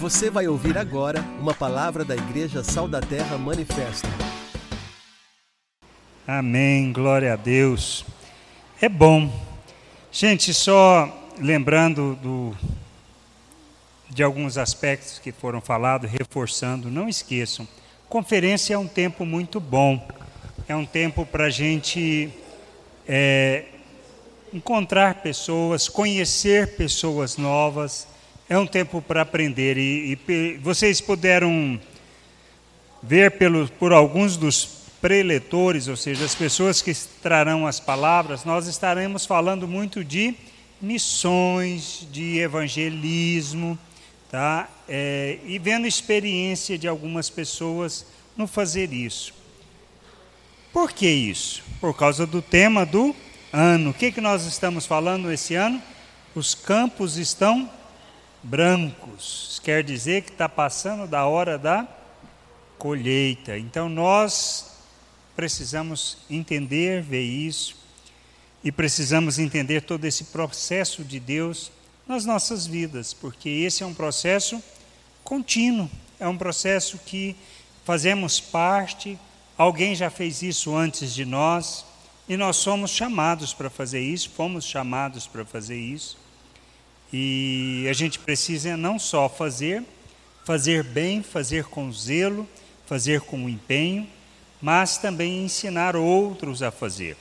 Você vai ouvir agora uma palavra da Igreja Sal da Terra Manifesta. Amém, glória a Deus. É bom. Gente, só lembrando do, de alguns aspectos que foram falados, reforçando, não esqueçam, conferência é um tempo muito bom. É um tempo para a gente é, encontrar pessoas, conhecer pessoas novas, é um tempo para aprender e, e, vocês puderam ver pelo, por alguns dos preletores, ou seja, as pessoas que trarão as palavras, nós estaremos falando muito de missões, de evangelismo, tá? É, e vendo experiência de algumas pessoas no fazer isso. Por que isso? Por causa do tema do ano. O que, que nós estamos falando esse ano? Os campos estão brancos. Quer dizer que está passando da hora da colheita. Então nós precisamos entender, ver isso, e precisamos entender todo esse processo de Deus nas nossas vidas, porque esse é um processo contínuo, é um processo que fazemos parte, alguém já fez isso antes de nós, e nós somos chamados para fazer isso, fomos chamados para fazer isso. E a gente precisa não só fazer, fazer bem, fazer com zelo, fazer com empenho, mas também ensinar outros a fazer.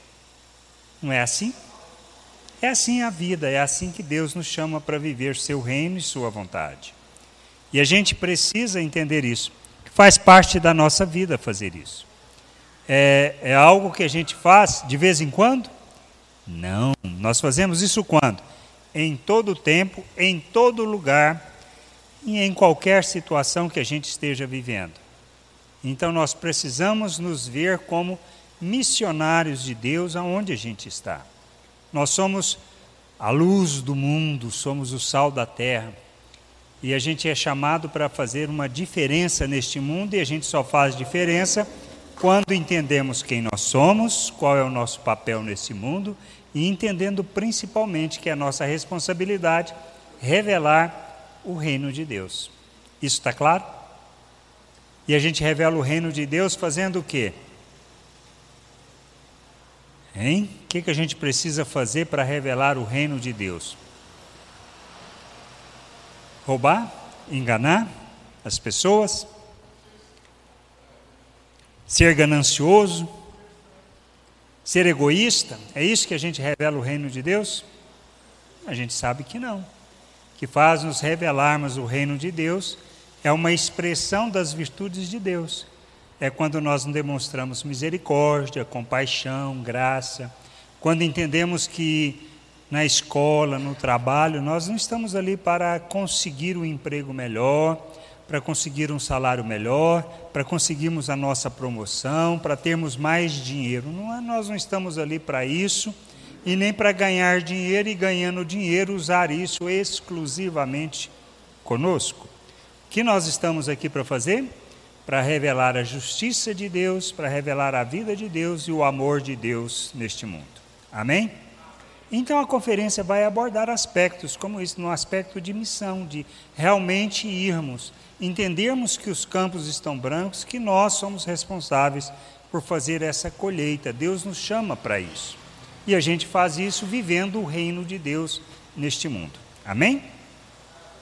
Não é assim? É assim a vida, é assim que Deus nos chama para viver seu reino e sua vontade. E a gente precisa entender isso, que faz parte da nossa vida fazer isso. É, é algo que a gente faz de vez em quando? Não, nós fazemos isso quando? Em todo tempo, em todo lugar e em qualquer situação que a gente esteja vivendo. Então nós precisamos nos ver como missionários de Deus aonde a gente está. Nós somos a luz do mundo, somos o sal da terra. E a gente é chamado para fazer uma diferença neste mundo e a gente só faz diferença quando entendemos quem nós somos, qual é o nosso papel nesse mundo e entendendo principalmente que é nossa responsabilidade revelar o reino de Deus. Isso está claro? E a gente revela o reino de Deus fazendo o quê? Hein? O que, que a gente precisa fazer para revelar o reino de Deus? Roubar? Enganar as pessoas? Ser ganancioso? Ser egoísta? É isso que a gente revela o reino de Deus? A gente sabe que não. Que faz nos revelarmos o reino de Deus é uma expressão das virtudes de Deus. É quando nós demonstramos misericórdia, compaixão, graça. Quando entendemos que na escola, no trabalho, nós não estamos ali para conseguir um emprego melhor, para conseguir um salário melhor, para conseguirmos a nossa promoção, para termos mais dinheiro. Não é, nós não estamos ali para isso e nem para ganhar dinheiro e ganhando dinheiro usar isso exclusivamente conosco. O que nós estamos aqui para fazer? Para revelar a justiça de Deus, para revelar a vida de Deus e o amor de Deus neste mundo. Amém? Então a conferência vai abordar aspectos como isso, no aspecto de missão, de realmente irmos entendermos que os campos estão brancos, que nós somos responsáveis por fazer essa colheita. Deus nos chama para isso. E a gente faz isso vivendo o reino de Deus neste mundo. Amém?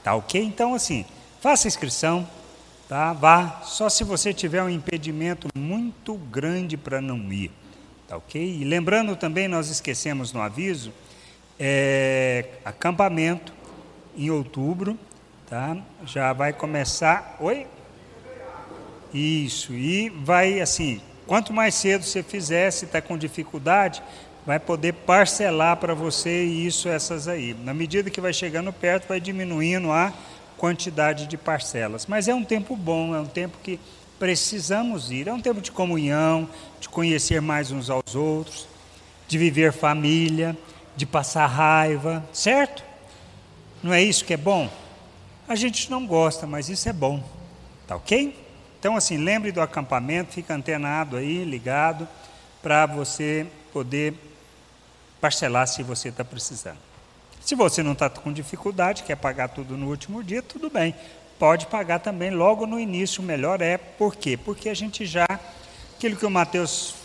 Tá ok? Então, assim, faça inscrição, tá? Vá, só se você tiver um impedimento muito grande para não ir. Tá ok? E lembrando também, nós esquecemos no aviso, é, acampamento em outubro, tá? Já vai começar. Oi? Isso, e vai assim, quanto mais cedo você fizer, se está com dificuldade, vai poder parcelar para você isso, essas aí. Na medida que vai chegando perto, vai diminuindo a quantidade de parcelas. Mas é um tempo bom, é um tempo que precisamos ir. É um tempo de comunhão, de conhecer mais uns aos outros, de viver família, de passar raiva, certo? Não é isso que é bom? A gente não gosta, mas isso é bom. Tá ok? Então, assim, lembre do acampamento, fica antenado aí, ligado, para você poder parcelar se você está precisando. Se você não está com dificuldade, quer pagar tudo no último dia, tudo bem. pode pagar também logo no início, melhor é. Por quê? Porque a gente já, aquilo que o Mateus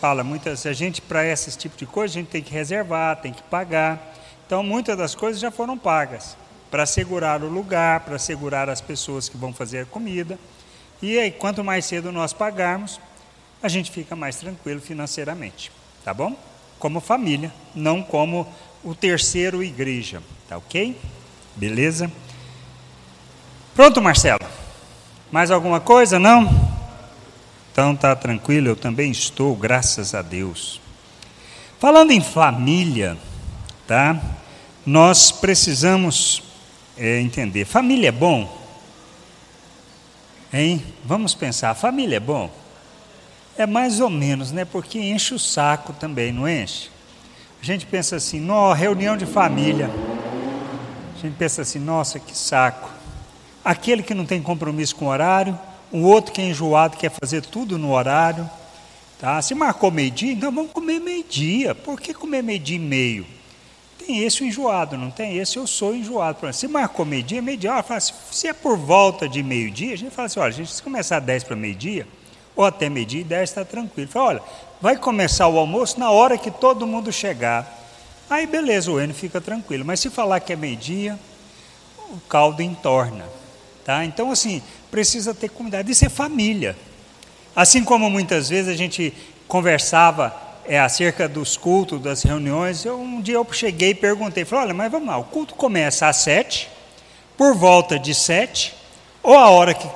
fala, muitas a gente para esse tipo de coisa, a gente tem que reservar, tem que pagar. Então, muitas das coisas já foram pagas para assegurar o lugar, para assegurar as pessoas que vão fazer a comida. E aí, quanto mais cedo nós pagarmos, a gente fica mais tranquilo financeiramente, tá bom? Como família, não como o terceiro igreja, tá ok? Beleza? Pronto, Marcelo? Mais alguma coisa? Não? Então tá tranquilo, eu também estou, graças a Deus. Falando em família, tá? Nós precisamos é, entender. Família é bom? Hein? Vamos pensar, família é bom? É mais ou menos, né? Porque enche o saco também, não enche? A gente pensa assim, nó, reunião de família. A gente pensa assim, nossa, que saco. Aquele que não tem compromisso com o horário, o outro que é enjoado quer fazer tudo no horário. Tá? Se marcou meio-dia, então vamos comer meio-dia. Por que comer meio-dia e meio? Tem esse o enjoado, não tem esse, eu sou enjoado. Se marcou meio-dia, meio-dia, assim, se é por volta de meio-dia, a gente fala assim, olha, a gente se começar 10 para meio-dia, ou até meio-dia e 10 está tranquilo. Fala, olha, vai começar o almoço na hora que todo mundo chegar. Aí beleza, o N fica tranquilo. Mas se falar que é meio-dia, o caldo entorna. Tá? Então, assim, precisa ter cuidado. Isso é família. Assim como muitas vezes a gente conversava é, acerca dos cultos, das reuniões, eu, um dia eu cheguei e perguntei, falei, olha, mas vamos lá, o culto começa às sete, por volta de sete, ou a hora que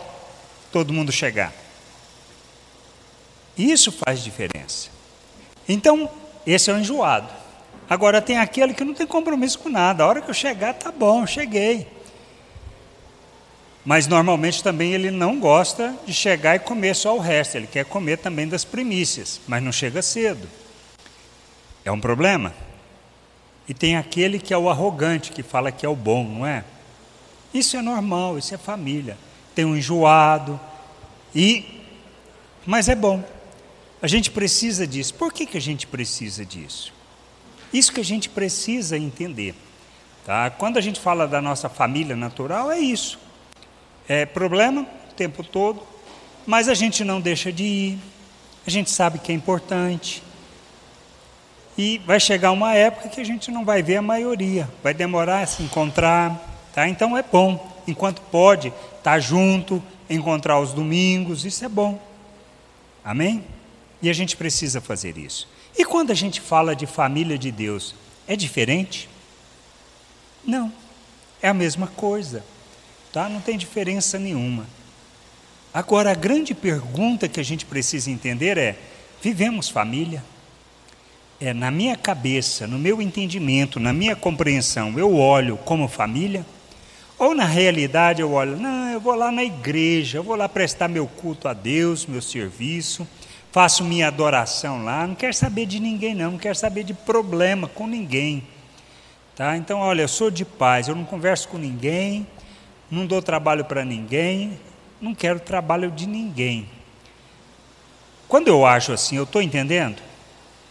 todo mundo chegar? Isso faz diferença. Então, esse é o enjoado. Agora tem aquele que não tem compromisso com nada. A hora que eu chegar, tá bom, cheguei. Mas normalmente também ele não gosta de chegar e comer só o resto. Ele quer comer também das primícias, mas não chega cedo. É um problema. E tem aquele que é o arrogante, que fala que é o bom, não é? Isso é normal, isso é família. Tem um enjoado, e mas é bom. A gente precisa disso. Por que, que a gente precisa disso? Isso que a gente precisa entender. Tá? Quando a gente fala da nossa família natural, é isso. É problema o tempo todo, mas a gente não deixa de ir, a gente sabe que é importante. E vai chegar uma época que a gente não vai ver a maioria, vai demorar a se encontrar. Tá? Então é bom, enquanto pode, estar tá junto, encontrar os domingos, isso é bom. Amém? E a gente precisa fazer isso. E quando a gente fala de família de Deus, é diferente? Não, é a mesma coisa, tá? Não tem diferença nenhuma. Agora, a grande pergunta que a gente precisa entender é: vivemos família? É na minha cabeça, no meu entendimento, na minha compreensão, eu olho como família? Ou na realidade eu olho, não, eu vou lá na igreja, eu vou lá prestar meu culto a Deus, meu serviço, faço minha adoração lá, não quero saber de ninguém não, não quero saber de problema com ninguém. Tá? Então, olha, eu sou de paz, eu não converso com ninguém, não dou trabalho para ninguém, não quero trabalho de ninguém. Quando eu acho assim, eu estou entendendo?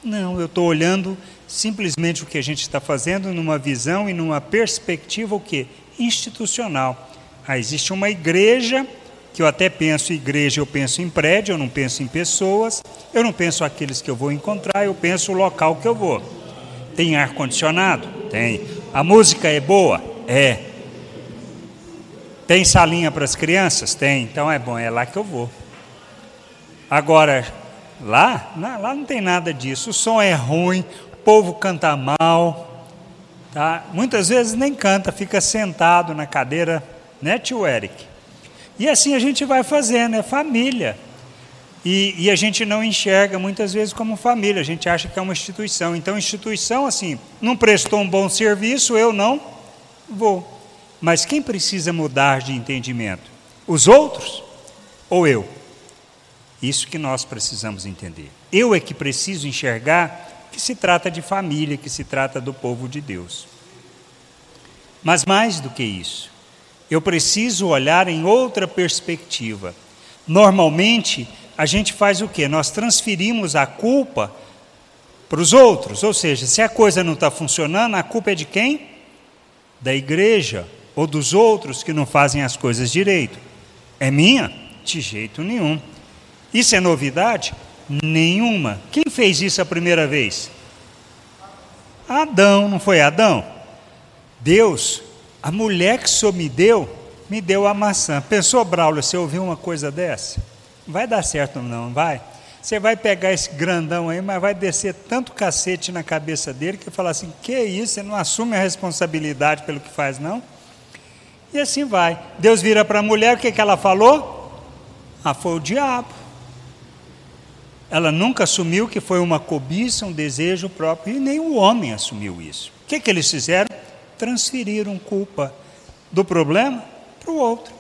Não, eu estou olhando simplesmente o que a gente está fazendo numa visão e numa perspectiva o que? Institucional. Ah, existe uma igreja que eu até penso igreja, eu penso em prédio, eu não penso em pessoas, eu não penso aqueles que eu vou encontrar, eu penso o local que eu vou. Tem ar condicionado? Tem. A música é boa? É. Tem salinha para as crianças? Tem. Então é bom, é lá que eu vou. Agora, lá, lá não tem nada disso. O som é ruim, o povo canta mal, tá? Muitas vezes nem canta, fica sentado na cadeira, né, tio Eric? E assim a gente vai fazendo, é família. E, e, a gente não enxerga muitas vezes como família, a gente acha que é uma instituição. Então, instituição, assim, não prestou um bom serviço, eu não vou. Mas quem precisa mudar de entendimento? Os outros ou eu? Isso que nós precisamos entender. Eu é que preciso enxergar que se trata de família, que se trata do povo de Deus. Mas mais do que isso, eu preciso olhar em outra perspectiva. Normalmente, a gente faz o quê? Nós transferimos a culpa para os outros. Ou seja, se a coisa não está funcionando, a culpa é de quem? Da igreja ou dos outros que não fazem as coisas direito. É minha? De jeito nenhum. Isso é novidade? Nenhuma. Quem fez isso a primeira vez? Adão, não foi Adão? Deus, a mulher que Senhor me deu, me deu a maçã. Pensou, Braulio, você ouviu uma coisa dessa? Não vai dar certo, não vai? Você vai pegar esse grandão aí, mas vai descer tanto cacete na cabeça dele que falar assim: que isso? Você não assume a responsabilidade pelo que faz, não? E assim vai. Deus vira para a mulher, o que, que ela falou? Ah, foi o diabo. Ela nunca assumiu que foi uma cobiça, um desejo próprio, e nem o homem assumiu isso. O que, que eles fizeram? Transferiram culpa do problema para o outro.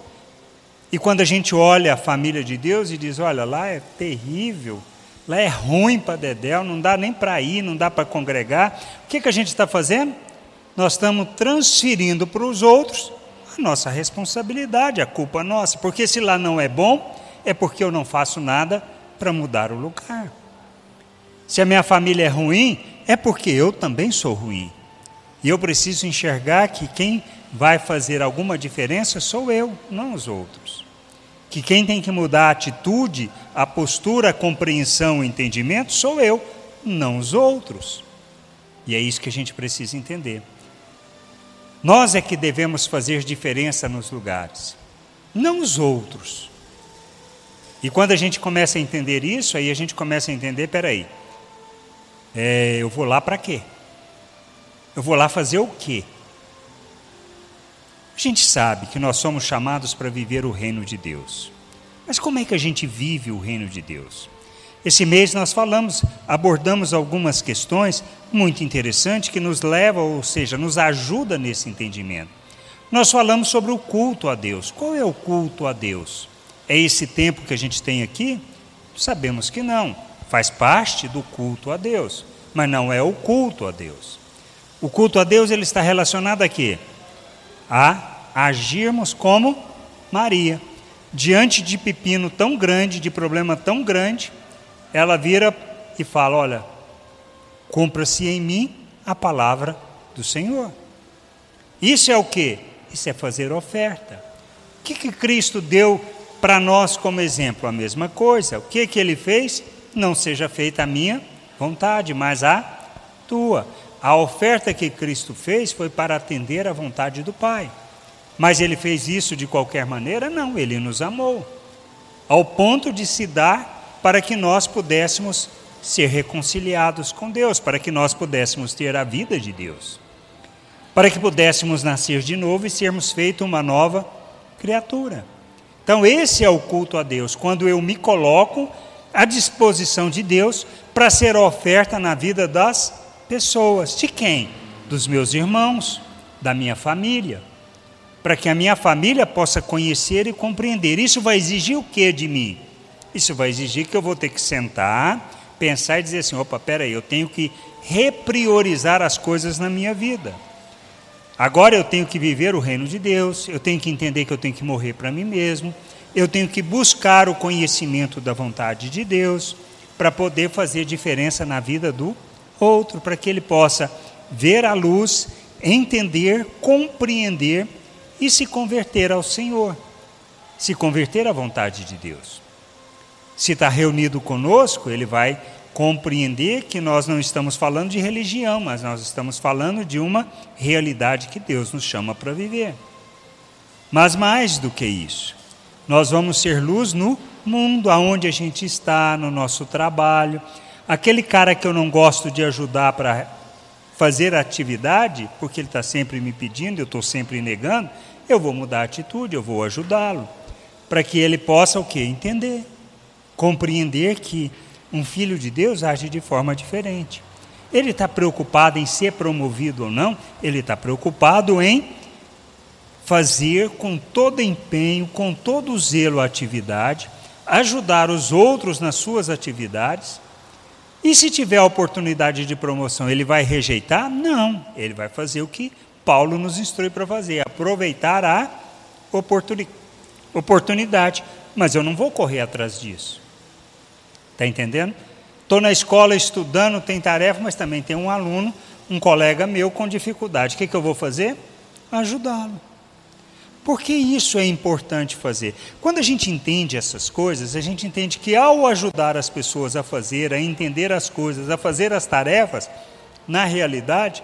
E quando a gente olha a família de Deus e diz: olha, lá é terrível, lá é ruim para Dedéu, não dá nem para ir, não dá para congregar, o que, que a gente está fazendo? Nós estamos transferindo para os outros a nossa responsabilidade, a culpa nossa, porque se lá não é bom, é porque eu não faço nada para mudar o lugar. Se a minha família é ruim, é porque eu também sou ruim. E eu preciso enxergar que quem vai fazer alguma diferença sou eu, não os outros. Que quem tem que mudar a atitude, a postura, a compreensão, o entendimento sou eu, não os outros. E é isso que a gente precisa entender. Nós é que devemos fazer diferença nos lugares, não os outros. E quando a gente começa a entender isso, aí a gente começa a entender, peraí, é, eu vou lá para quê? Eu vou lá fazer o quê? A gente sabe que nós somos chamados para viver o reino de Deus. Mas como é que a gente vive o reino de Deus? Esse mês nós falamos, abordamos algumas questões muito interessantes que nos levam, ou seja, nos ajuda nesse entendimento. Nós falamos sobre o culto a Deus. Qual é o culto a Deus? É esse tempo que a gente tem aqui? Sabemos que não. Faz parte do culto a Deus, mas não é o culto a Deus. O culto a Deus ele está relacionado a? A agirmos como Maria. Diante de pepino tão grande, de problema tão grande, ela vira e fala: Olha, cumpra-se em mim a palavra do Senhor. Isso é o que? Isso é fazer oferta. O que, que Cristo deu para nós como exemplo a mesma coisa. O que que ele fez? Não seja feita a minha vontade, mas a tua. A oferta que Cristo fez foi para atender à vontade do Pai. Mas ele fez isso de qualquer maneira? Não, ele nos amou. Ao ponto de se dar para que nós pudéssemos ser reconciliados com Deus, para que nós pudéssemos ter a vida de Deus. Para que pudéssemos nascer de novo e sermos feito uma nova criatura. Então, esse é o culto a Deus, quando eu me coloco à disposição de Deus para ser oferta na vida das pessoas. De quem? Dos meus irmãos, da minha família. Para que a minha família possa conhecer e compreender. Isso vai exigir o que de mim? Isso vai exigir que eu vou ter que sentar, pensar e dizer assim: opa, peraí, eu tenho que repriorizar as coisas na minha vida. Agora eu tenho que viver o reino de Deus, eu tenho que entender que eu tenho que morrer para mim mesmo, eu tenho que buscar o conhecimento da vontade de Deus para poder fazer diferença na vida do outro, para que ele possa ver a luz, entender, compreender e se converter ao Senhor, se converter à vontade de Deus. Se está reunido conosco, ele vai compreender que nós não estamos falando de religião, mas nós estamos falando de uma realidade que Deus nos chama para viver. Mas mais do que isso, nós vamos ser luz no mundo aonde a gente está, no nosso trabalho. Aquele cara que eu não gosto de ajudar para fazer atividade, porque ele está sempre me pedindo, eu estou sempre negando, eu vou mudar a atitude, eu vou ajudá-lo, para que ele possa o que? Entender, compreender que um filho de Deus age de forma diferente. Ele está preocupado em ser promovido ou não, ele está preocupado em fazer com todo empenho, com todo zelo a atividade, ajudar os outros nas suas atividades. E se tiver a oportunidade de promoção, ele vai rejeitar? Não, ele vai fazer o que Paulo nos instrui para fazer, aproveitar a oportunidade. Mas eu não vou correr atrás disso. Está entendendo? Estou na escola estudando, tem tarefa, mas também tem um aluno, um colega meu com dificuldade. O que, que eu vou fazer? Ajudá-lo. Por que isso é importante fazer? Quando a gente entende essas coisas, a gente entende que ao ajudar as pessoas a fazer, a entender as coisas, a fazer as tarefas, na realidade,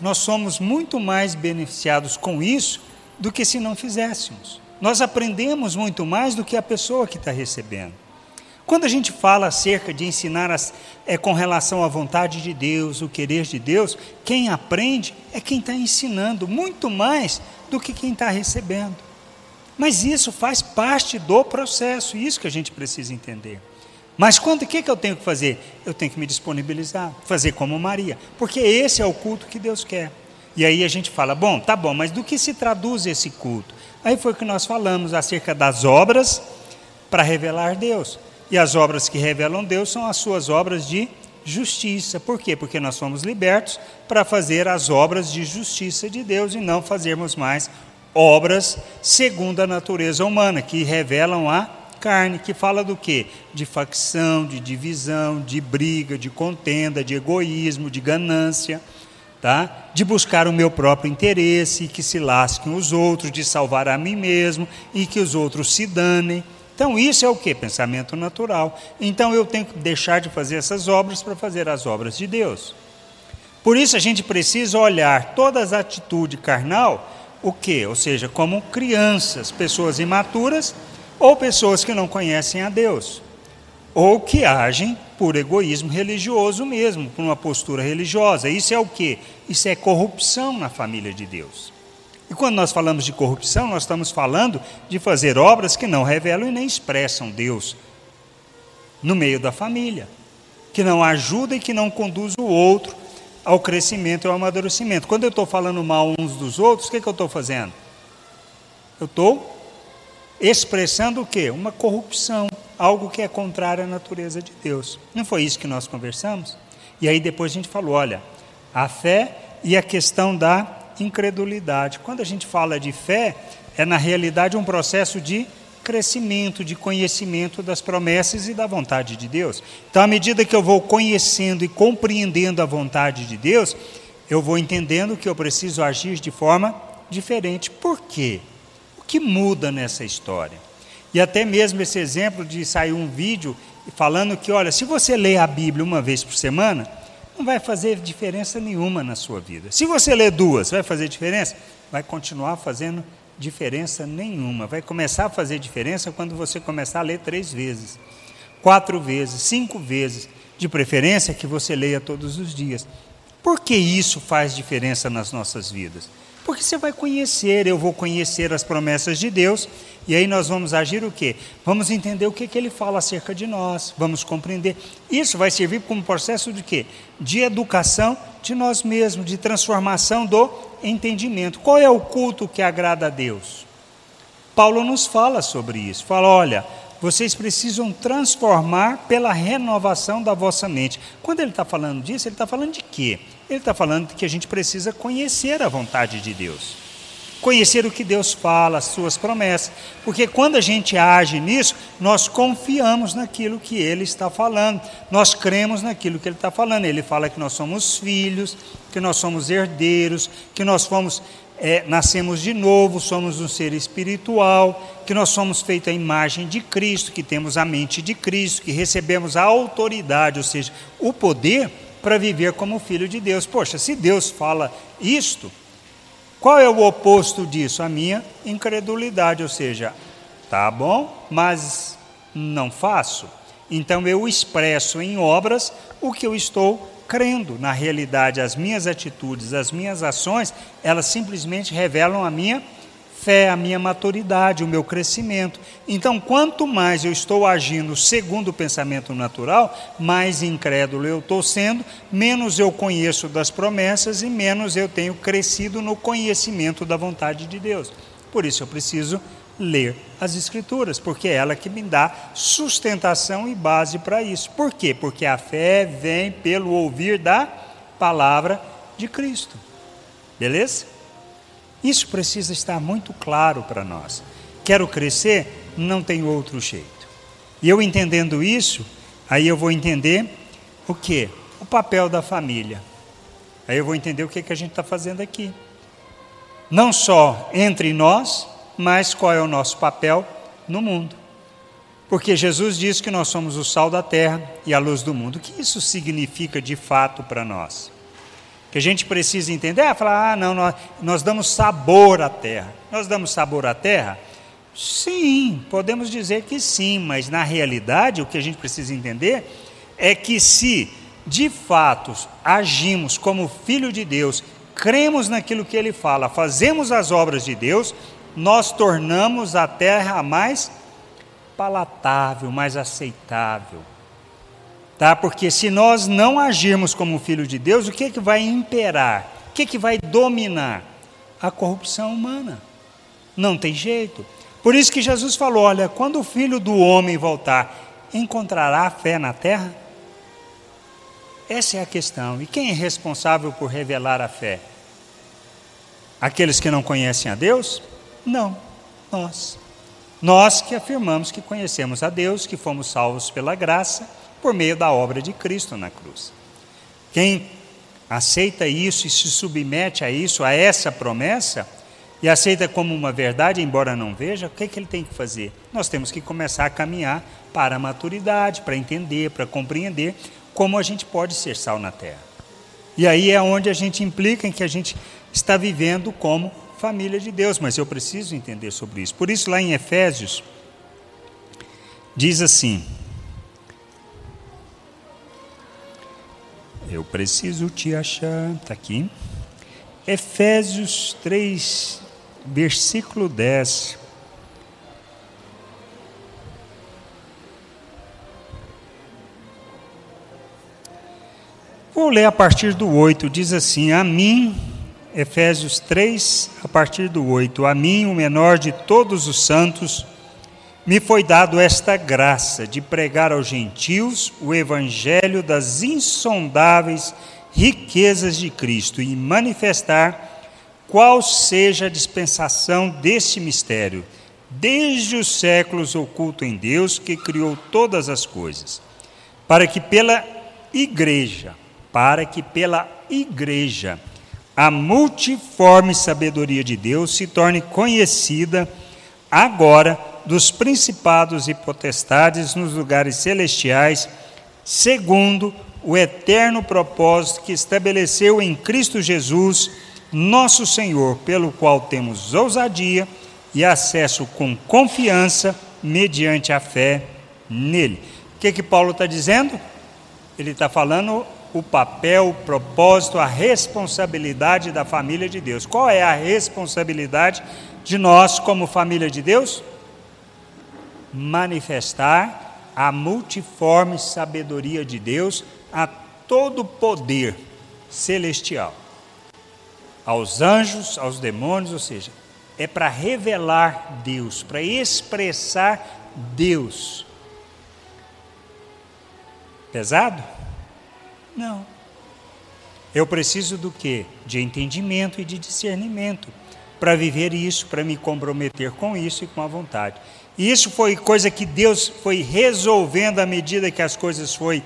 nós somos muito mais beneficiados com isso do que se não fizéssemos. Nós aprendemos muito mais do que a pessoa que está recebendo. Quando a gente fala acerca de ensinar as, é, com relação à vontade de Deus, o querer de Deus, quem aprende é quem está ensinando, muito mais do que quem está recebendo. Mas isso faz parte do processo, isso que a gente precisa entender. Mas o que, que eu tenho que fazer? Eu tenho que me disponibilizar, fazer como Maria, porque esse é o culto que Deus quer. E aí a gente fala, bom, tá bom, mas do que se traduz esse culto? Aí foi o que nós falamos acerca das obras para revelar Deus. E as obras que revelam Deus são as suas obras de justiça. Por quê? Porque nós somos libertos para fazer as obras de justiça de Deus e não fazermos mais obras segundo a natureza humana, que revelam a carne, que fala do quê? De facção, de divisão, de briga, de contenda, de egoísmo, de ganância, tá? De buscar o meu próprio interesse, e que se lasquem os outros, de salvar a mim mesmo e que os outros se danem. Então, isso é o que? Pensamento natural. Então, eu tenho que deixar de fazer essas obras para fazer as obras de Deus. Por isso, a gente precisa olhar toda a atitude carnal, o que? Ou seja, como crianças, pessoas imaturas ou pessoas que não conhecem a Deus, ou que agem por egoísmo religioso mesmo, por uma postura religiosa. Isso é o que? Isso é corrupção na família de Deus. E quando nós falamos de corrupção, nós estamos falando de fazer obras que não revelam e nem expressam Deus no meio da família, que não ajuda e que não conduz o outro ao crescimento e ao amadurecimento. Quando eu estou falando mal uns dos outros, o que, que eu estou fazendo? Eu estou expressando o quê? Uma corrupção, algo que é contrário à natureza de Deus. Não foi isso que nós conversamos? E aí depois a gente falou: olha, a fé e a questão da incredulidade. Quando a gente fala de fé, é na realidade um processo de crescimento, de conhecimento das promessas e da vontade de Deus. Então, à medida que eu vou conhecendo e compreendendo a vontade de Deus, eu vou entendendo que eu preciso agir de forma diferente. Por quê? O que muda nessa história? E até mesmo esse exemplo de sair um vídeo falando que, olha, se você lê a Bíblia uma vez por semana, não vai fazer diferença nenhuma na sua vida. Se você ler duas, vai fazer diferença? Vai continuar fazendo diferença nenhuma. Vai começar a fazer diferença quando você começar a ler três vezes, quatro vezes, cinco vezes, de preferência que você leia todos os dias. Por que isso faz diferença nas nossas vidas? Porque você vai conhecer, eu vou conhecer as promessas de Deus, e aí nós vamos agir o quê? Vamos entender o que, que ele fala acerca de nós, vamos compreender. Isso vai servir como processo de quê? De educação de nós mesmos, de transformação do entendimento. Qual é o culto que agrada a Deus? Paulo nos fala sobre isso. Fala, olha, vocês precisam transformar pela renovação da vossa mente. Quando ele está falando disso, ele está falando de quê? Ele está falando que a gente precisa conhecer a vontade de Deus. Conhecer o que Deus fala, as suas promessas. Porque quando a gente age nisso, nós confiamos naquilo que Ele está falando. Nós cremos naquilo que Ele está falando. Ele fala que nós somos filhos, que nós somos herdeiros, que nós fomos é, nascemos de novo, somos um ser espiritual, que nós somos feitos à imagem de Cristo, que temos a mente de Cristo, que recebemos a autoridade, ou seja, o poder para viver como filho de Deus. Poxa, se Deus fala isto, qual é o oposto disso? A minha incredulidade, ou seja, tá bom, mas não faço. Então eu expresso em obras o que eu estou crendo. Na realidade, as minhas atitudes, as minhas ações, elas simplesmente revelam a minha fé, a minha maturidade, o meu crescimento. Então, quanto mais eu estou agindo segundo o pensamento natural, mais incrédulo eu estou sendo, menos eu conheço das promessas e menos eu tenho crescido no conhecimento da vontade de Deus. Por isso eu preciso ler as Escrituras, porque é ela que me dá sustentação e base para isso. Por quê? Porque a fé vem pelo ouvir da palavra de Cristo. Beleza? Isso precisa estar muito claro para nós. Quero crescer, não tem outro jeito. E eu entendendo isso, aí eu vou entender o que? O papel da família. Aí eu vou entender o que, que a gente está fazendo aqui. Não só entre nós, mas qual é o nosso papel no mundo. Porque Jesus diz que nós somos o sal da terra e a luz do mundo. O que isso significa de fato para nós? Que a gente precisa entender, é falar, ah, não, nós, nós damos sabor à terra. Nós damos sabor à terra? Sim, podemos dizer que sim, mas na realidade o que a gente precisa entender é que se de fato agimos como filho de Deus, cremos naquilo que ele fala, fazemos as obras de Deus, nós tornamos a terra mais palatável, mais aceitável. Tá? Porque se nós não agirmos como filho de Deus, o que, é que vai imperar? O que, é que vai dominar? A corrupção humana. Não tem jeito. Por isso que Jesus falou: olha, quando o filho do homem voltar, encontrará fé na terra? Essa é a questão. E quem é responsável por revelar a fé? Aqueles que não conhecem a Deus? Não, nós. Nós que afirmamos que conhecemos a Deus, que fomos salvos pela graça, por meio da obra de Cristo na cruz. Quem aceita isso e se submete a isso, a essa promessa, e aceita como uma verdade, embora não veja, o que, é que ele tem que fazer? Nós temos que começar a caminhar para a maturidade, para entender, para compreender como a gente pode ser sal na terra. E aí é onde a gente implica em que a gente está vivendo como família de Deus, mas eu preciso entender sobre isso. Por isso, lá em Efésios, diz assim: Eu preciso te achar, está aqui. Efésios 3, versículo 10. Vou ler a partir do 8, diz assim: A mim, Efésios 3, a partir do 8: A mim, o menor de todos os santos, me foi dado esta graça de pregar aos gentios o evangelho das insondáveis riquezas de Cristo e manifestar qual seja a dispensação deste mistério, desde os séculos oculto em Deus que criou todas as coisas, para que pela igreja, para que pela igreja a multiforme sabedoria de Deus se torne conhecida agora dos principados e potestades nos lugares celestiais, segundo o eterno propósito que estabeleceu em Cristo Jesus nosso Senhor, pelo qual temos ousadia e acesso com confiança mediante a fé nele. O que, que Paulo está dizendo? Ele está falando o papel, o propósito, a responsabilidade da família de Deus. Qual é a responsabilidade de nós, como família de Deus? Manifestar a multiforme sabedoria de Deus a todo poder celestial aos anjos, aos demônios, ou seja, é para revelar Deus, para expressar Deus. Pesado? Não. Eu preciso do quê? De entendimento e de discernimento para viver isso, para me comprometer com isso e com a vontade. E isso foi coisa que Deus foi resolvendo à medida que as coisas foi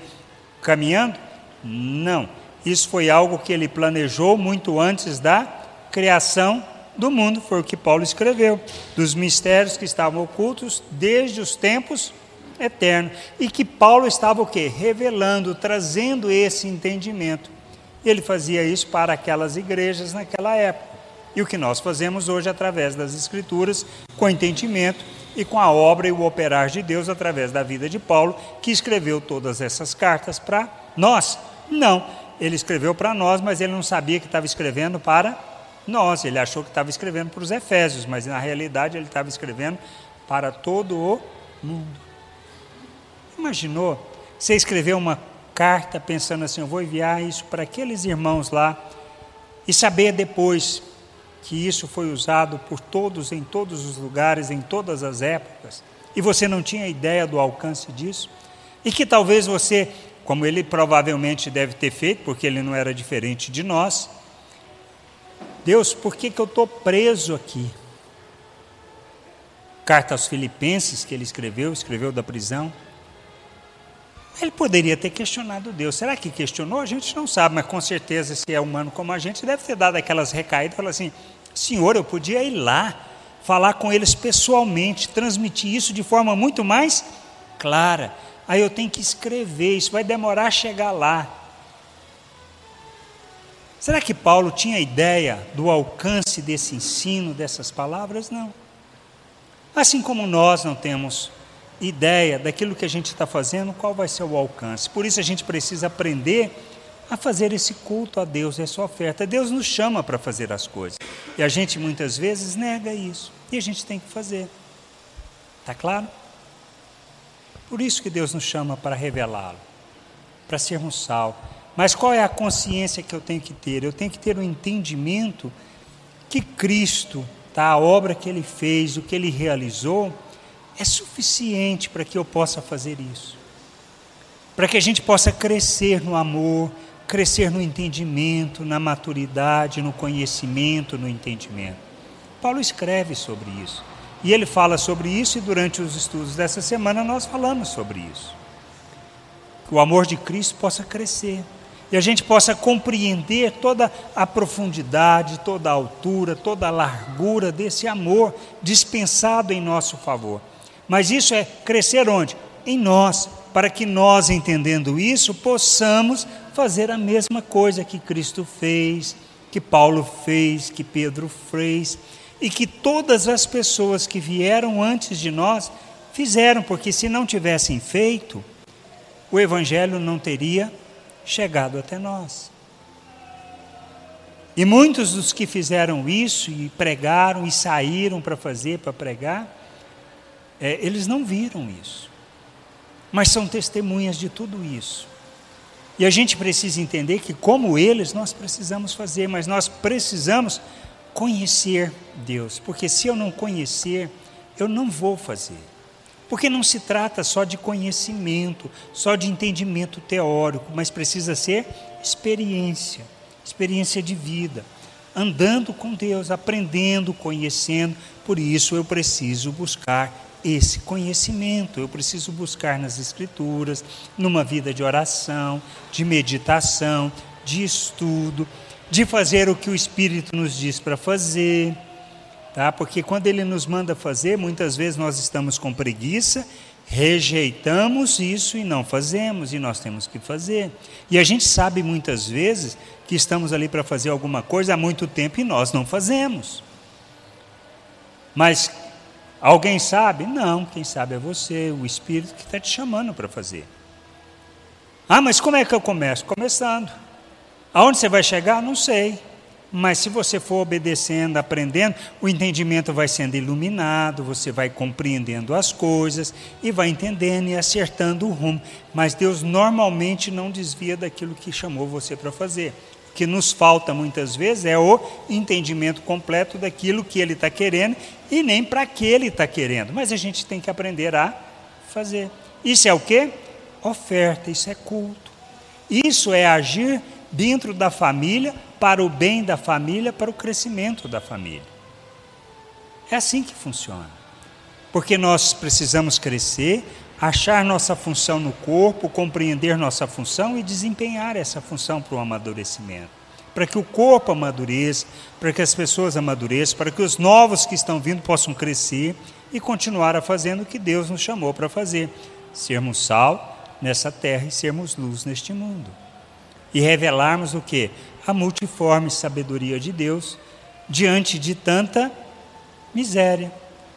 caminhando? Não. Isso foi algo que ele planejou muito antes da criação do mundo, foi o que Paulo escreveu, dos mistérios que estavam ocultos desde os tempos eternos, e que Paulo estava o quê? Revelando, trazendo esse entendimento. Ele fazia isso para aquelas igrejas naquela época. E o que nós fazemos hoje através das escrituras, com entendimento e com a obra e o operar de Deus através da vida de Paulo, que escreveu todas essas cartas para nós. Não, ele escreveu para nós, mas ele não sabia que estava escrevendo para nós. Ele achou que estava escrevendo para os Efésios, mas na realidade ele estava escrevendo para todo o mundo. Imaginou? Você escreveu uma carta pensando assim: eu vou enviar isso para aqueles irmãos lá, e saber depois que isso foi usado por todos, em todos os lugares, em todas as épocas, e você não tinha ideia do alcance disso, e que talvez você como ele provavelmente deve ter feito, porque ele não era diferente de nós. Deus, por que, que eu estou preso aqui? Carta aos Filipenses que ele escreveu, escreveu da prisão. Ele poderia ter questionado Deus. Será que questionou? A gente não sabe, mas com certeza, se é humano como a gente, deve ter dado aquelas recaídas, falar assim: Senhor, eu podia ir lá, falar com eles pessoalmente, transmitir isso de forma muito mais clara. Aí eu tenho que escrever, isso vai demorar a chegar lá. Será que Paulo tinha ideia do alcance desse ensino, dessas palavras? Não. Assim como nós não temos ideia daquilo que a gente está fazendo, qual vai ser o alcance. Por isso a gente precisa aprender a fazer esse culto a Deus, essa oferta. Deus nos chama para fazer as coisas. E a gente muitas vezes nega isso. E a gente tem que fazer. Está claro? Por isso que Deus nos chama para revelá-lo, para sermos sal. Mas qual é a consciência que eu tenho que ter? Eu tenho que ter o um entendimento que Cristo, tá, a obra que Ele fez, o que Ele realizou, é suficiente para que eu possa fazer isso. Para que a gente possa crescer no amor, crescer no entendimento, na maturidade, no conhecimento, no entendimento. Paulo escreve sobre isso. E ele fala sobre isso, e durante os estudos dessa semana nós falamos sobre isso. Que o amor de Cristo possa crescer e a gente possa compreender toda a profundidade, toda a altura, toda a largura desse amor dispensado em nosso favor. Mas isso é crescer onde? Em nós, para que nós, entendendo isso, possamos fazer a mesma coisa que Cristo fez, que Paulo fez, que Pedro fez, e que todas as pessoas que vieram antes de nós fizeram, porque se não tivessem feito, o Evangelho não teria chegado até nós. E muitos dos que fizeram isso e pregaram e saíram para fazer, para pregar, é, eles não viram isso, mas são testemunhas de tudo isso. E a gente precisa entender que, como eles, nós precisamos fazer, mas nós precisamos conhecer Deus, porque se eu não conhecer, eu não vou fazer. Porque não se trata só de conhecimento, só de entendimento teórico, mas precisa ser experiência, experiência de vida, andando com Deus, aprendendo, conhecendo. Por isso eu preciso buscar esse conhecimento, eu preciso buscar nas Escrituras, numa vida de oração, de meditação, de estudo, de fazer o que o Espírito nos diz para fazer tá? Porque quando ele nos manda fazer, muitas vezes nós estamos com preguiça, rejeitamos isso e não fazemos, e nós temos que fazer. E a gente sabe muitas vezes que estamos ali para fazer alguma coisa há muito tempo e nós não fazemos. Mas alguém sabe? Não, quem sabe é você, o Espírito que está te chamando para fazer. Ah, mas como é que eu começo? Começando. Aonde você vai chegar? Não sei. Mas se você for obedecendo, aprendendo, o entendimento vai sendo iluminado, você vai compreendendo as coisas e vai entendendo e acertando o rumo. Mas Deus normalmente não desvia daquilo que chamou você para fazer. Que nos falta muitas vezes é o entendimento completo daquilo que Ele está querendo e nem para que Ele está querendo. Mas a gente tem que aprender a fazer. Isso é o que? Oferta, isso é culto. Isso é agir dentro da família para o bem da família, para o crescimento da família. É assim que funciona. Porque nós precisamos crescer, achar nossa função no corpo, compreender nossa função e desempenhar essa função para o amadurecimento. Para que o corpo amadureça, para que as pessoas amadureçam, para que os novos que estão vindo possam crescer e continuar a fazendo o que Deus nos chamou para fazer: sermos sal nessa terra e sermos luz neste mundo. E revelarmos o que? a multiforme sabedoria de Deus diante de tanta miséria,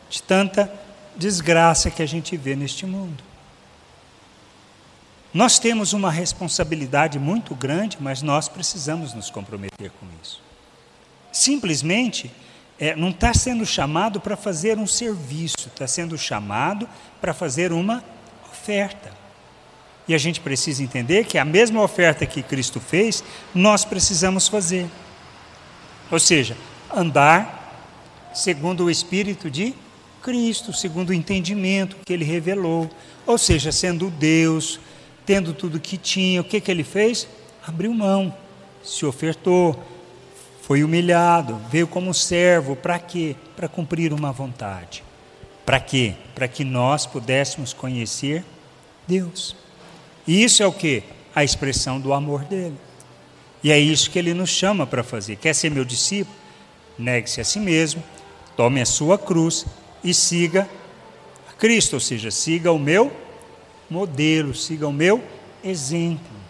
de tanta desgraça que a gente vê neste mundo. Nós temos uma responsabilidade muito grande, mas nós precisamos nos comprometer com isso. Simplesmente, é, não está sendo chamado para fazer um serviço, está sendo chamado para fazer uma oferta. E a gente precisa entender que a mesma oferta que Cristo fez, nós precisamos fazer. Ou seja, andar segundo o Espírito de Cristo, segundo o entendimento que ele revelou. Ou seja, sendo Deus, tendo tudo que tinha, o que, que ele fez? Abriu mão, se ofertou, foi humilhado, veio como servo, para quê? Para cumprir uma vontade. Para quê? Para que nós pudéssemos conhecer Deus. E isso é o que? A expressão do amor dele. E é isso que ele nos chama para fazer. Quer ser meu discípulo? Negue-se a si mesmo, Tome a sua cruz e siga Cristo, ou seja, siga o meu modelo, siga o meu exemplo.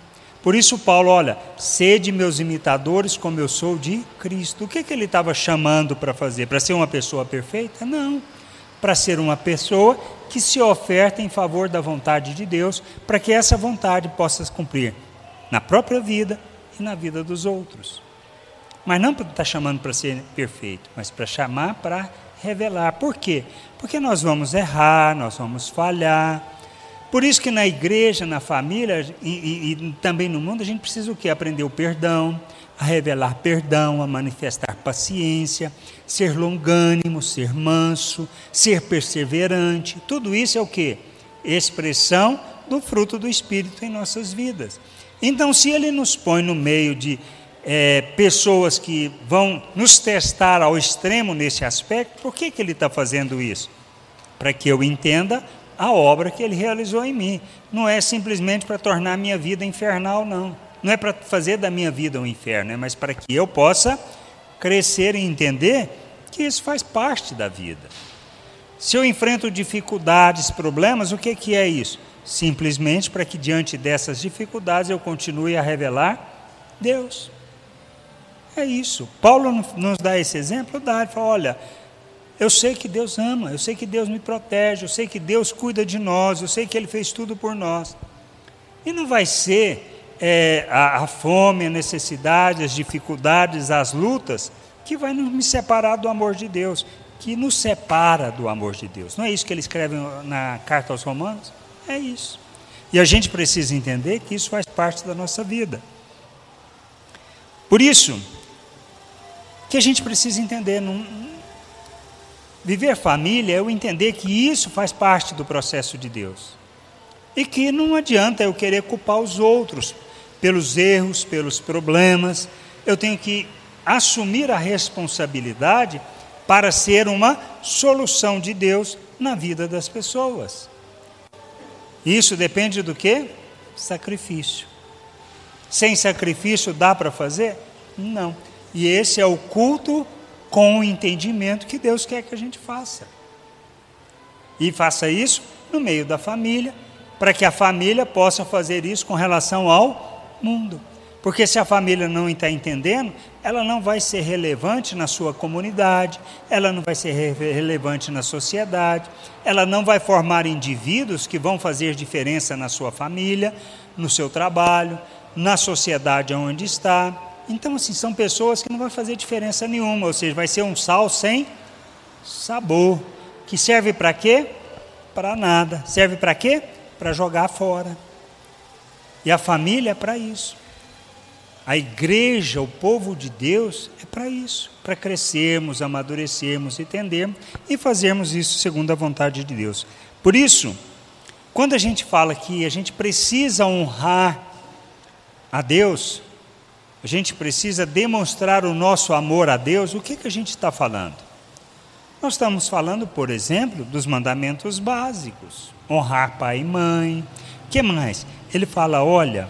Por isso, Paulo, olha, sede meus imitadores como eu sou de Cristo. O que, que ele estava chamando para fazer? Para ser uma pessoa perfeita? Não. Para ser uma pessoa que se oferta em favor da vontade de Deus, para que essa vontade possa se cumprir na própria vida e na vida dos outros. Mas não está chamando para ser perfeito, mas para chamar para revelar. Por quê? Porque nós vamos errar, nós vamos falhar, por isso que na igreja, na família e, e, e, também no mundo, a gente precisa o quê? Aprender o perdão, a revelar perdão, a manifestar paciência, ser longânimo, ser manso, ser perseverante. Tudo isso é o quê? Expressão do fruto do Espírito em nossas vidas. Então, se ele nos põe no meio de é, pessoas que vão nos testar ao extremo nesse aspecto, por que, que ele está fazendo isso? Para que eu entenda a obra que ele realizou em mim. Não é simplesmente para tornar a minha vida infernal, não. Não é para fazer da minha vida um inferno, é mas para que eu possa crescer e entender que isso faz parte da vida. Se eu enfrento dificuldades, problemas, o que, que é isso? Simplesmente para que diante dessas dificuldades eu continue a revelar Deus. É isso. Paulo nos dá esse exemplo, dá, ele fala, olha, eu sei que Deus ama, eu sei que Deus me protege, eu sei que Deus cuida de nós, eu sei que Ele fez tudo por nós. E não vai ser é, a, a, fome, a necessidade, as dificuldades, as lutas que vai me separar do amor de Deus, que nos separa do amor de Deus. Não é isso que ele escreve na carta aos Romanos? É isso. E a gente precisa entender que isso faz parte da nossa vida. Por isso, que a gente precisa entender, não, Viver família é eu entender que isso faz parte do processo de Deus. E que não adianta eu querer culpar os outros pelos erros, pelos problemas. Eu tenho que assumir a responsabilidade para ser uma solução de Deus na vida das pessoas. Isso depende do que? Sacrifício. Sem sacrifício dá para fazer? Não. E esse é o culto com o entendimento que Deus quer que a gente faça. E faça isso no meio da família, para que a família possa fazer isso com relação ao mundo. Porque se a família não está entendendo, ela não vai ser relevante na sua comunidade, ela não vai ser relevante na sociedade, ela não vai formar indivíduos que vão fazer diferença na sua família, no seu trabalho, na sociedade onde está. Então, assim, são pessoas que não vão fazer diferença nenhuma, ou seja, vai ser um sal sem sabor, que serve para quê? Para nada. Serve para quê? Para jogar fora. E a família é para isso. A igreja, o povo de Deus, é para isso, para crescermos, amadurecermos, entendermos e fazermos isso segundo a vontade de Deus. Por isso, quando a gente fala que a gente precisa honrar a Deus, a gente precisa demonstrar o nosso amor a Deus, o que, que a gente está falando? Nós estamos falando, por exemplo, dos mandamentos básicos: honrar pai e mãe. que mais? Ele fala: olha,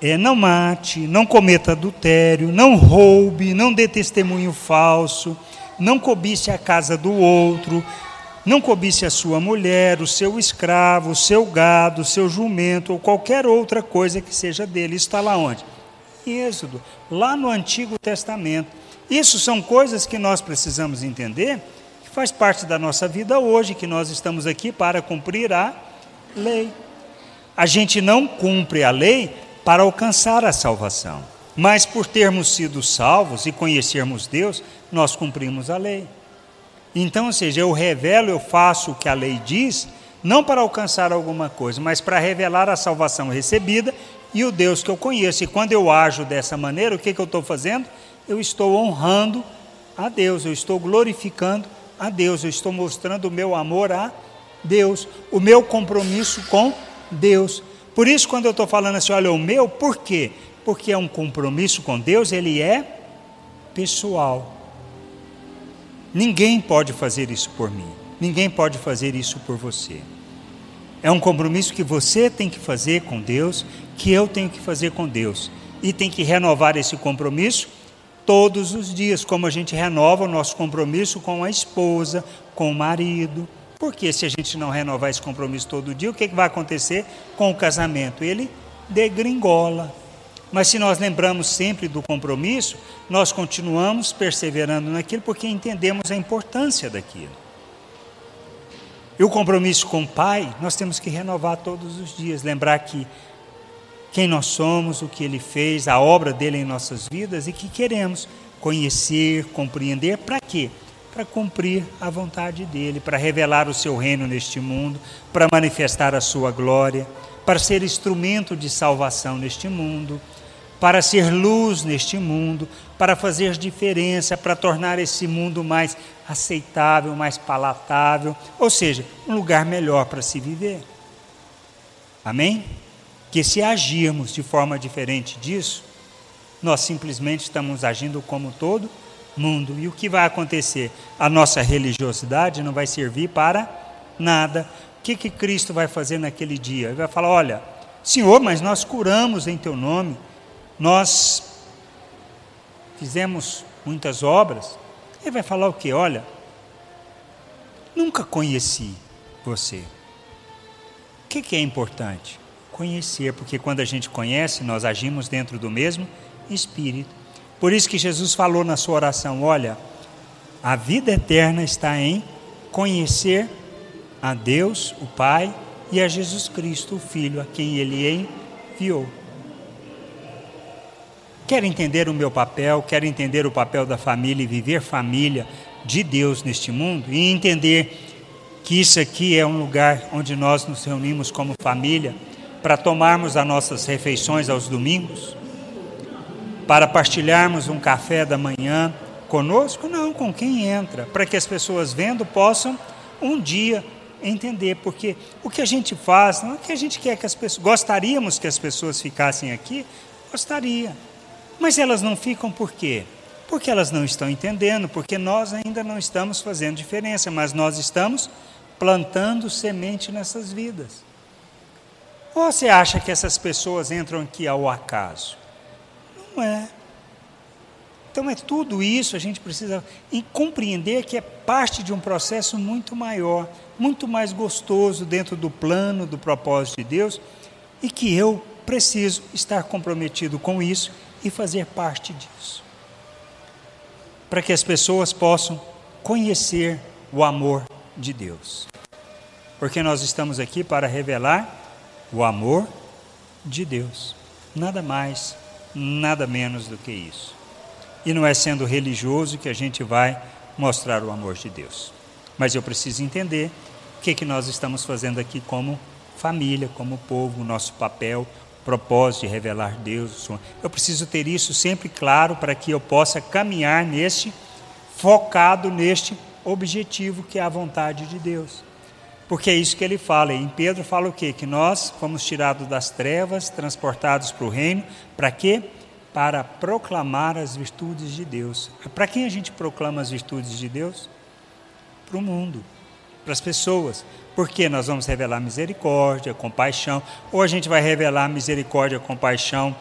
é, não mate, não cometa adultério, não roube, não dê testemunho falso, não cobice a casa do outro, não cobice a sua mulher, o seu escravo, o seu gado, o seu jumento ou qualquer outra coisa que seja dele. Isso está lá onde? Em Êxodo, lá no Antigo Testamento. Isso são coisas que nós precisamos entender, que faz parte da nossa vida hoje, que nós estamos aqui para cumprir a lei. A gente não cumpre a lei para alcançar a salvação, mas por termos sido salvos e conhecermos Deus, nós cumprimos a lei. Então, ou seja, eu revelo, eu faço o que a lei diz, não para alcançar alguma coisa, mas para revelar a salvação recebida e o Deus que eu conheço. E quando eu ajo dessa maneira, o que, que eu estou fazendo? Eu estou honrando a Deus, eu estou glorificando a Deus, eu estou mostrando o meu amor a Deus, o meu compromisso com Deus. Por isso, quando eu estou falando assim, olha, o meu, por quê? Porque é um compromisso com Deus, ele é pessoal. Ninguém pode fazer isso por mim, ninguém pode fazer isso por você. É um compromisso que você tem que fazer com Deus, que eu tenho que fazer com Deus. E tem que renovar esse compromisso todos os dias, como a gente renova o nosso compromisso com a esposa, com o marido. Porque se a gente não renovar esse compromisso todo dia, o que, que vai acontecer com o casamento? Ele degringola. Mas se nós lembramos sempre do compromisso, nós continuamos perseverando naquilo porque entendemos a importância daquilo. E o compromisso com o Pai, nós temos que renovar todos os dias, lembrar que quem nós somos, o que Ele fez, a obra dele em nossas vidas e que queremos conhecer, compreender, para quê? Para cumprir a vontade dele, para revelar o seu reino neste mundo, para manifestar a sua glória, para ser instrumento de salvação neste mundo, para ser luz neste mundo, para fazer diferença, para tornar esse mundo mais aceitável, mais palatável, ou seja, um lugar melhor para se viver. Amém? Que se agirmos de forma diferente disso, nós simplesmente estamos agindo como todo mundo. E o que vai acontecer? A nossa religiosidade não vai servir para nada. O que, que Cristo vai fazer naquele dia? Ele vai falar: Olha, Senhor, mas nós curamos em Teu nome, nós fizemos muitas obras. Ele vai falar o que? Olha, nunca conheci você. O que, que é importante? Conhecer, porque quando a gente conhece, nós agimos dentro do mesmo Espírito. Por isso que Jesus falou na sua oração: olha, a vida eterna está em conhecer a Deus, o Pai, e a Jesus Cristo, o Filho, a quem Ele enviou. Quero entender o meu papel, quero entender o papel da família e viver família de Deus neste mundo e entender que isso aqui é um lugar onde nós nos reunimos como família para tomarmos as nossas refeições aos domingos, para partilharmos um café da manhã conosco, não, com quem entra, para que as pessoas vendo possam um dia entender, porque o que a gente faz, não é que a gente quer que as pessoas, gostaríamos que as pessoas ficassem aqui, gostaria, mas elas não ficam por quê? Porque elas não estão entendendo, porque nós ainda não estamos fazendo diferença, mas nós estamos plantando semente nessas vidas. Ou você acha que essas pessoas entram aqui ao acaso? Não é. Então é tudo isso, a gente precisa compreender que é parte de um processo muito maior, muito mais gostoso dentro do plano, do propósito de Deus, e que eu preciso estar comprometido com isso e fazer parte disso. Para que as pessoas possam conhecer o amor de Deus. Porque nós estamos aqui para revelar o amor de Deus. Nada mais, nada menos do que isso. E não é sendo religioso que a gente vai mostrar o amor de Deus. Mas eu preciso entender o que, que nós estamos fazendo aqui como família, como povo, o nosso papel, propósito de revelar Deus. Eu preciso ter isso sempre claro para que eu possa caminhar neste, focado neste objetivo que é a vontade de Deus. Porque é isso que ele fala. E em Pedro fala o quê? Que nós fomos tirados das trevas, transportados para o reino. Para quê? Para proclamar as virtudes de Deus. Para quem a gente proclama as virtudes de Deus? Para o mundo, para as pessoas. Porque nós vamos revelar misericórdia, compaixão, ou a gente vai revelar misericórdia, compaixão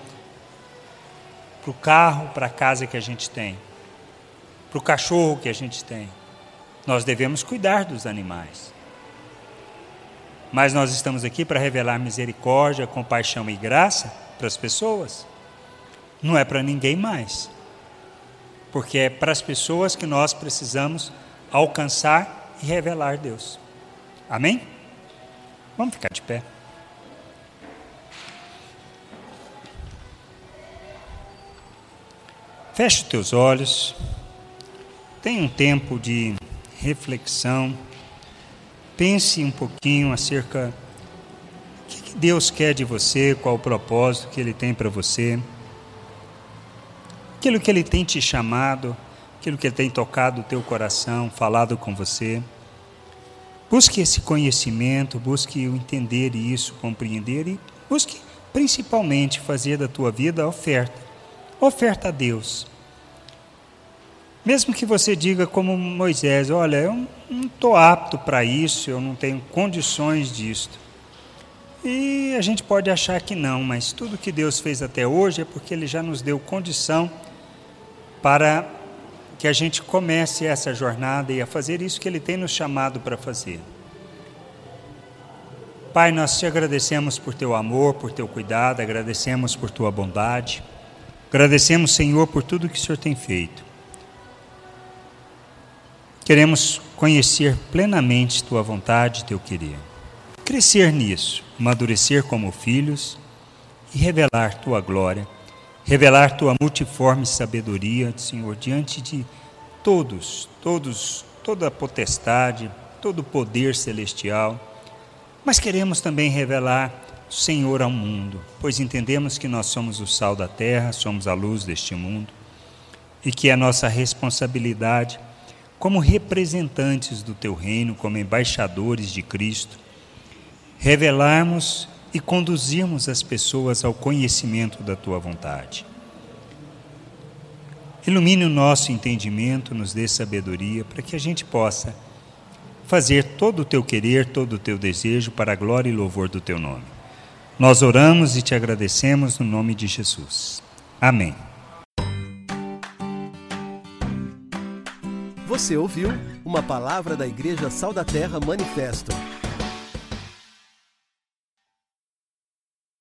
para o carro, para a casa que a gente tem, para o cachorro que a gente tem. Nós devemos cuidar dos animais. Mas nós estamos aqui para revelar misericórdia, compaixão e graça para as pessoas. Não é para ninguém mais. Porque é para as pessoas que nós precisamos alcançar e revelar Deus. Amém? Vamos ficar de pé. Feche os teus olhos. Tenha um tempo de reflexão. Pense um pouquinho acerca do que Deus quer de você, qual o propósito que Ele tem para você, aquilo que Ele tem te chamado, aquilo que Ele tem tocado o teu coração, falado com você. Busque esse conhecimento, busque entender isso, compreender e busque principalmente fazer da tua vida oferta. Oferta a Deus. Mesmo que você diga como Moisés, olha, eu não estou apto para isso, eu não tenho condições disto. E a gente pode achar que não, mas tudo que Deus fez até hoje é porque Ele já nos deu condição para que a gente comece essa jornada e a fazer isso que Ele tem nos chamado para fazer. Pai, nós te agradecemos por teu amor, por teu cuidado, agradecemos por tua bondade, agradecemos, Senhor, por tudo que o Senhor tem feito. Queremos conhecer plenamente tua vontade, teu querer, crescer nisso, amadurecer como filhos e revelar tua glória revelar tua multiforme sabedoria, Senhor, diante de todos, todos, toda a potestade, todo o poder celestial. Mas queremos também revelar Senhor ao mundo, pois entendemos que nós somos o sal da terra, somos a luz deste mundo e que é nossa responsabilidade, como representantes do teu reino, como embaixadores de Cristo, revelarmos e conduzirmos as pessoas ao conhecimento da tua vontade. Ilumine o nosso entendimento, nos dê sabedoria para que a gente possa fazer todo o teu querer, todo o teu desejo para a glória e louvor do teu nome. Nós oramos e te agradecemos no nome de Jesus. Amém. Você ouviu uma palavra da Igreja Sal da Terra Manifesto